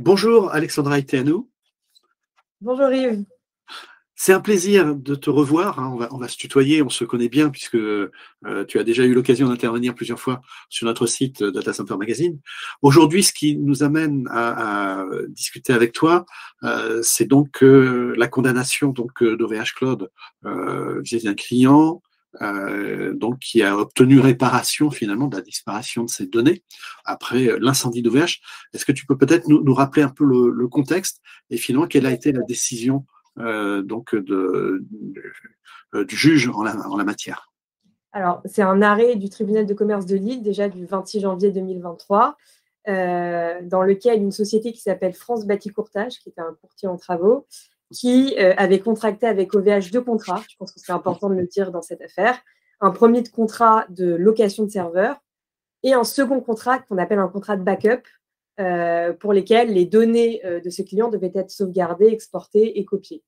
Bonjour Alexandra Iteanou. Bonjour Yves. C'est un plaisir de te revoir. Hein. On, va, on, va, se tutoyer, on se connaît bien puisque euh, tu as déjà eu l'occasion d'intervenir plusieurs fois sur notre site euh, Data Center Magazine. Aujourd'hui, ce qui nous amène à, à discuter avec toi, euh, c'est donc euh, la condamnation donc d'OVH Cloud vis-à-vis d'un client euh, donc qui a obtenu réparation finalement de la disparition de ces données après l'incendie d'OVH. Est-ce que tu peux peut-être nous, rappeler un peu le, contexte et finalement quelle a été la décision euh, donc du juge en la, matière? Alors, c'est un arrêt du tribunal de commerce de Lille, déjà du 26 janvier 2023, euh, dans lequel une société qui s'appelle France Bâti Courtage, qui était un courtier en travaux, qui euh, avait contracté avec OVH deux contrats, je pense que c'est important de le dire dans cette affaire, un premier de contrat de location de serveurs et un second contrat qu'on appelle un contrat de backup euh, pour lesquels les données euh, de ce client devaient être sauvegardées, exportées et copiées.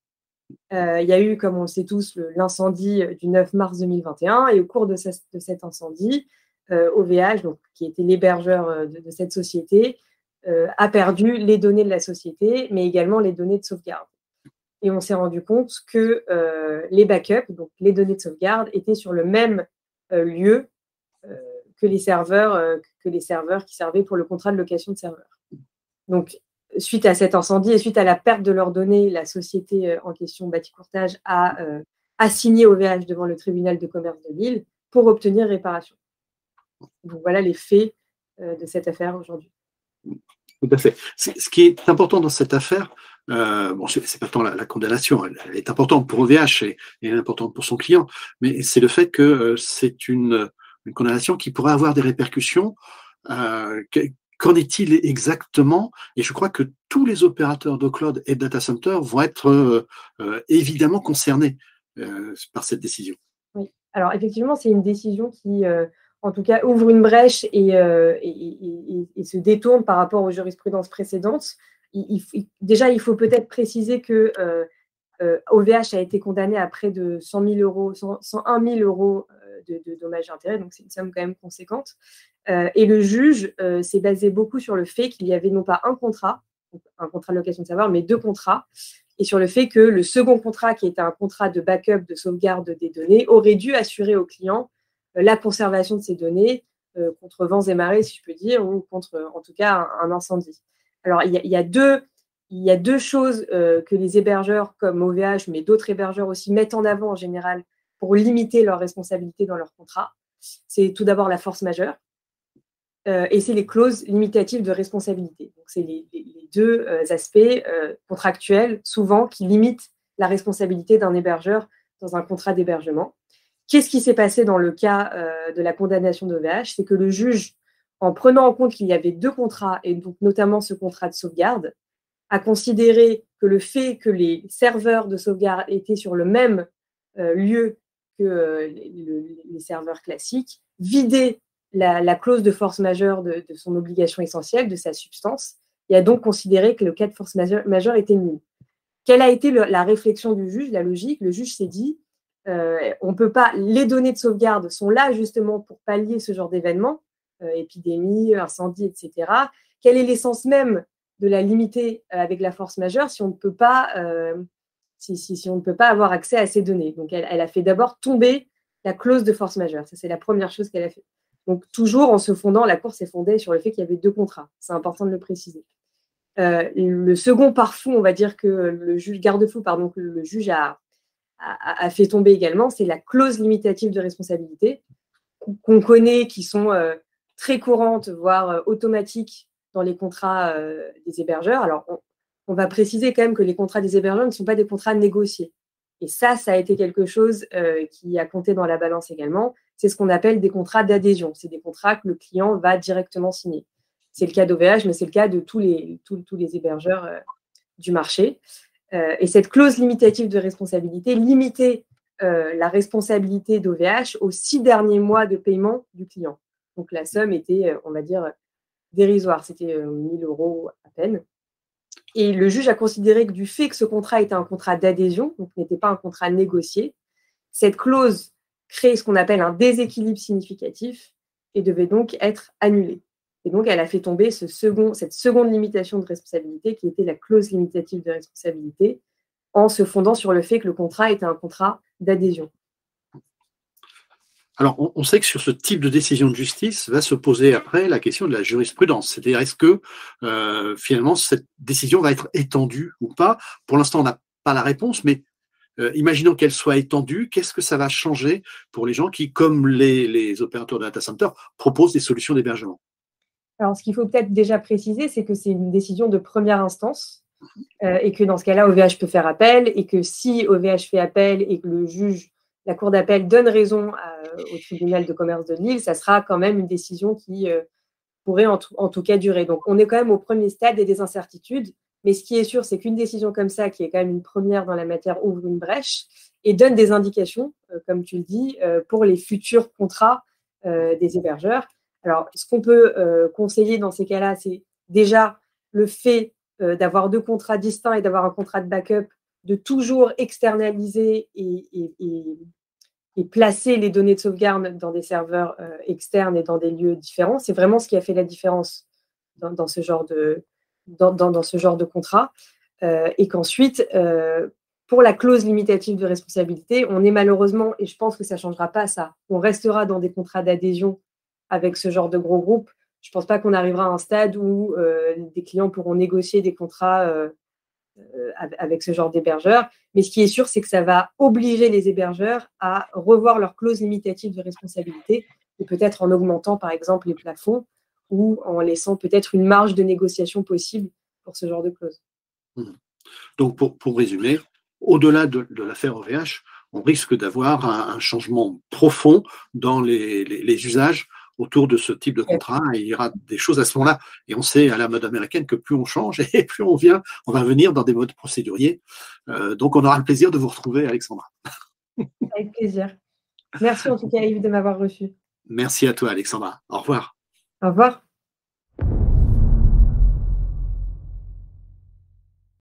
Il y a eu, comme on le sait tous, l'incendie du 9 mars 2021 et au cours de, ce, de cet incendie, OVH, donc, qui était l'hébergeur de, cette société, a perdu les données de la société, mais également les données de sauvegarde. Et on s'est rendu compte que les backups, donc les données de sauvegarde, étaient sur le même lieu que les serveurs, euh, que les serveurs qui servaient pour le contrat de location de serveurs. Donc, suite à cet incendie et suite à la perte de leurs données, la société euh, en question, Bâti Courtage, a euh, assigné OVH devant le tribunal de commerce de Lille pour obtenir réparation. Voilà les faits de cette affaire aujourd'hui. Tout à fait. Ce qui est important dans cette affaire, euh, bon, c'est pas tant la, condamnation, elle, elle, est importante pour OVH et, et importante pour son client, mais c'est le fait que euh, c'est une, condamnation qui pourrait avoir des répercussions. Euh, Qu'en est-il exactement? Et je crois que tous les opérateurs de cloud et de data center vont être évidemment concernés par cette décision. Oui, alors effectivement, c'est une décision qui, en tout cas, ouvre une brèche et, et, se détourne par rapport aux jurisprudences précédentes. Déjà, il faut peut-être préciser que OVH a été condamné à près de 100 000 euros, 100, 101 000 euros de, de dommages et intérêts, donc c'est une somme quand même conséquente. Euh, et le juge euh, s'est basé beaucoup sur le fait qu'il y avait non pas un contrat, un contrat de location de savoir, mais deux contrats, et sur le fait que le second contrat, qui était un contrat de backup, de sauvegarde des données, aurait dû assurer au client euh, la conservation de ces données euh, contre vents et marées, si je peux dire, ou contre, en tout cas, un incendie. Alors, il y, a, deux, choses euh, que les hébergeurs comme OVH, mais d'autres hébergeurs aussi, mettent en avant en général pour limiter leurs responsabilités dans leur contrat. C'est tout d'abord la force majeure euh, et c'est les clauses limitatives de responsabilité. Donc, c'est les, deux euh, aspects contractuels, souvent, qui limitent la responsabilité d'un hébergeur dans un contrat d'hébergement. Qu'est-ce qui s'est passé dans le cas de la condamnation d'OVH C'est que le juge, en prenant en compte qu'il y avait deux contrats, et donc notamment ce contrat de sauvegarde, a considéré que le fait que les serveurs de sauvegarde étaient sur le même euh, lieu que euh, les, serveurs classiques, vider la, la, clause de force majeure de, son obligation essentielle, de sa substance, et a donc considéré que le cas de force majeure, était nul. Quelle a été la réflexion du juge, la logique? Le juge s'est dit, euh, on peut pas, les données de sauvegarde sont là justement pour pallier ce genre d'événements, euh, épidémie, incendie, etc. Quel est l'essence même de la limiter euh, avec la force majeure si on ne peut pas si, si, si, on ne peut pas avoir accès à ces données? Donc, elle, a fait d'abord tomber la clause de force majeure. Ça, c'est la première chose qu'elle a fait. Donc, toujours en se fondant, la Cour s'est fondée sur le fait qu'il y avait deux contrats. C'est important de le préciser. Euh, le second parfum, on va dire que le juge garde-fou, pardon, que le juge a, a, fait tomber également, c'est la clause limitative de responsabilité qu'on connaît, qui sont euh, très courantes, voire euh, automatiques dans les contrats euh, des hébergeurs. Alors, on, va préciser quand même que les contrats des hébergeurs ne sont pas des contrats négociés. Et ça, ça a été quelque chose euh, qui a compté dans la balance également. C'est ce qu'on appelle des contrats d'adhésion. C'est des contrats que le client va directement signer. C'est le cas d'OVH, mais c'est le cas de tous les, hébergeurs du marché. Et cette clause limitative de responsabilité limitait la responsabilité d'OVH aux six derniers mois de paiement du client. Donc la somme était, on va dire, dérisoire. C'était 1000 euros à peine. Et le juge a considéré que du fait que ce contrat était un contrat d'adhésion, donc n'était pas un contrat négocié, cette clause crée ce qu'on appelle un déséquilibre significatif et devait donc être annulée. Et donc, elle a fait tomber cette seconde limitation de responsabilité qui était la clause limitative de responsabilité en se fondant sur le fait que le contrat était un contrat d'adhésion. Alors, on, sait que sur ce type de décision de justice va se poser après la question de la jurisprudence. C'est-à-dire, est-ce que euh, finalement cette décision va être étendue ou pas? Pour l'instant, on n'a pas la réponse, mais euh, imaginons qu'elle soit étendue. Qu'est-ce que ça va changer pour les gens qui, comme les, opérateurs de data center, proposent des solutions d'hébergement? Alors, ce qu'il faut peut-être déjà préciser, c'est que c'est une décision de première instance. Euh, et que dans ce cas-là, OVH peut faire appel, et que si OVH fait appel et que le juge la Cour d'appel donne raison au tribunal de commerce de Lille, ça sera quand même une décision qui euh, pourrait en, tout cas durer. Donc on est quand même au premier stade et des incertitudes, mais ce qui est sûr, c'est qu'une décision comme ça, qui est quand même une première dans la matière, ouvre une brèche et donne des indications, euh, comme tu le dis, euh, pour les futurs contrats des hébergeurs. Alors, ce qu'on peut conseiller dans ces cas-là, c'est déjà le fait d'avoir deux contrats distincts et d'avoir un contrat de backup de toujours externaliser et, placer les données de sauvegarde dans des serveurs euh, externes et dans des lieux différents. C'est vraiment ce qui a fait la différence dans, ce, genre de, dans, contrat. Euh, et qu'ensuite, euh, pour la clause limitative de responsabilité, on est malheureusement, et je pense que ça ne changera pas ça, on restera dans des contrats d'adhésion avec ce genre de gros groupes. Je ne pense pas qu'on arrivera à un stade où des clients pourront négocier des contrats avec ce genre d'hébergeurs. Mais ce qui est sûr, c'est que ça va obliger les hébergeurs à revoir leurs clauses limitatives de responsabilité, et peut-être en augmentant, par exemple, les plafonds ou en laissant peut-être une marge de négociation possible pour ce genre de clauses. Mmh. Donc, pour, résumer, au-delà de, l'affaire OVH, on risque d'avoir un, changement profond dans les usages autour de ce type de contrat et il y aura des choses à ce moment-là. Et on sait à la mode américaine que plus on change et plus on vient, on va venir dans des modes procéduriers. Euh, donc on aura le plaisir de vous retrouver, Alexandra. Avec plaisir. Merci en tout cas, Yves, de m'avoir reçu. Merci à toi, Alexandra. Au revoir. Au revoir.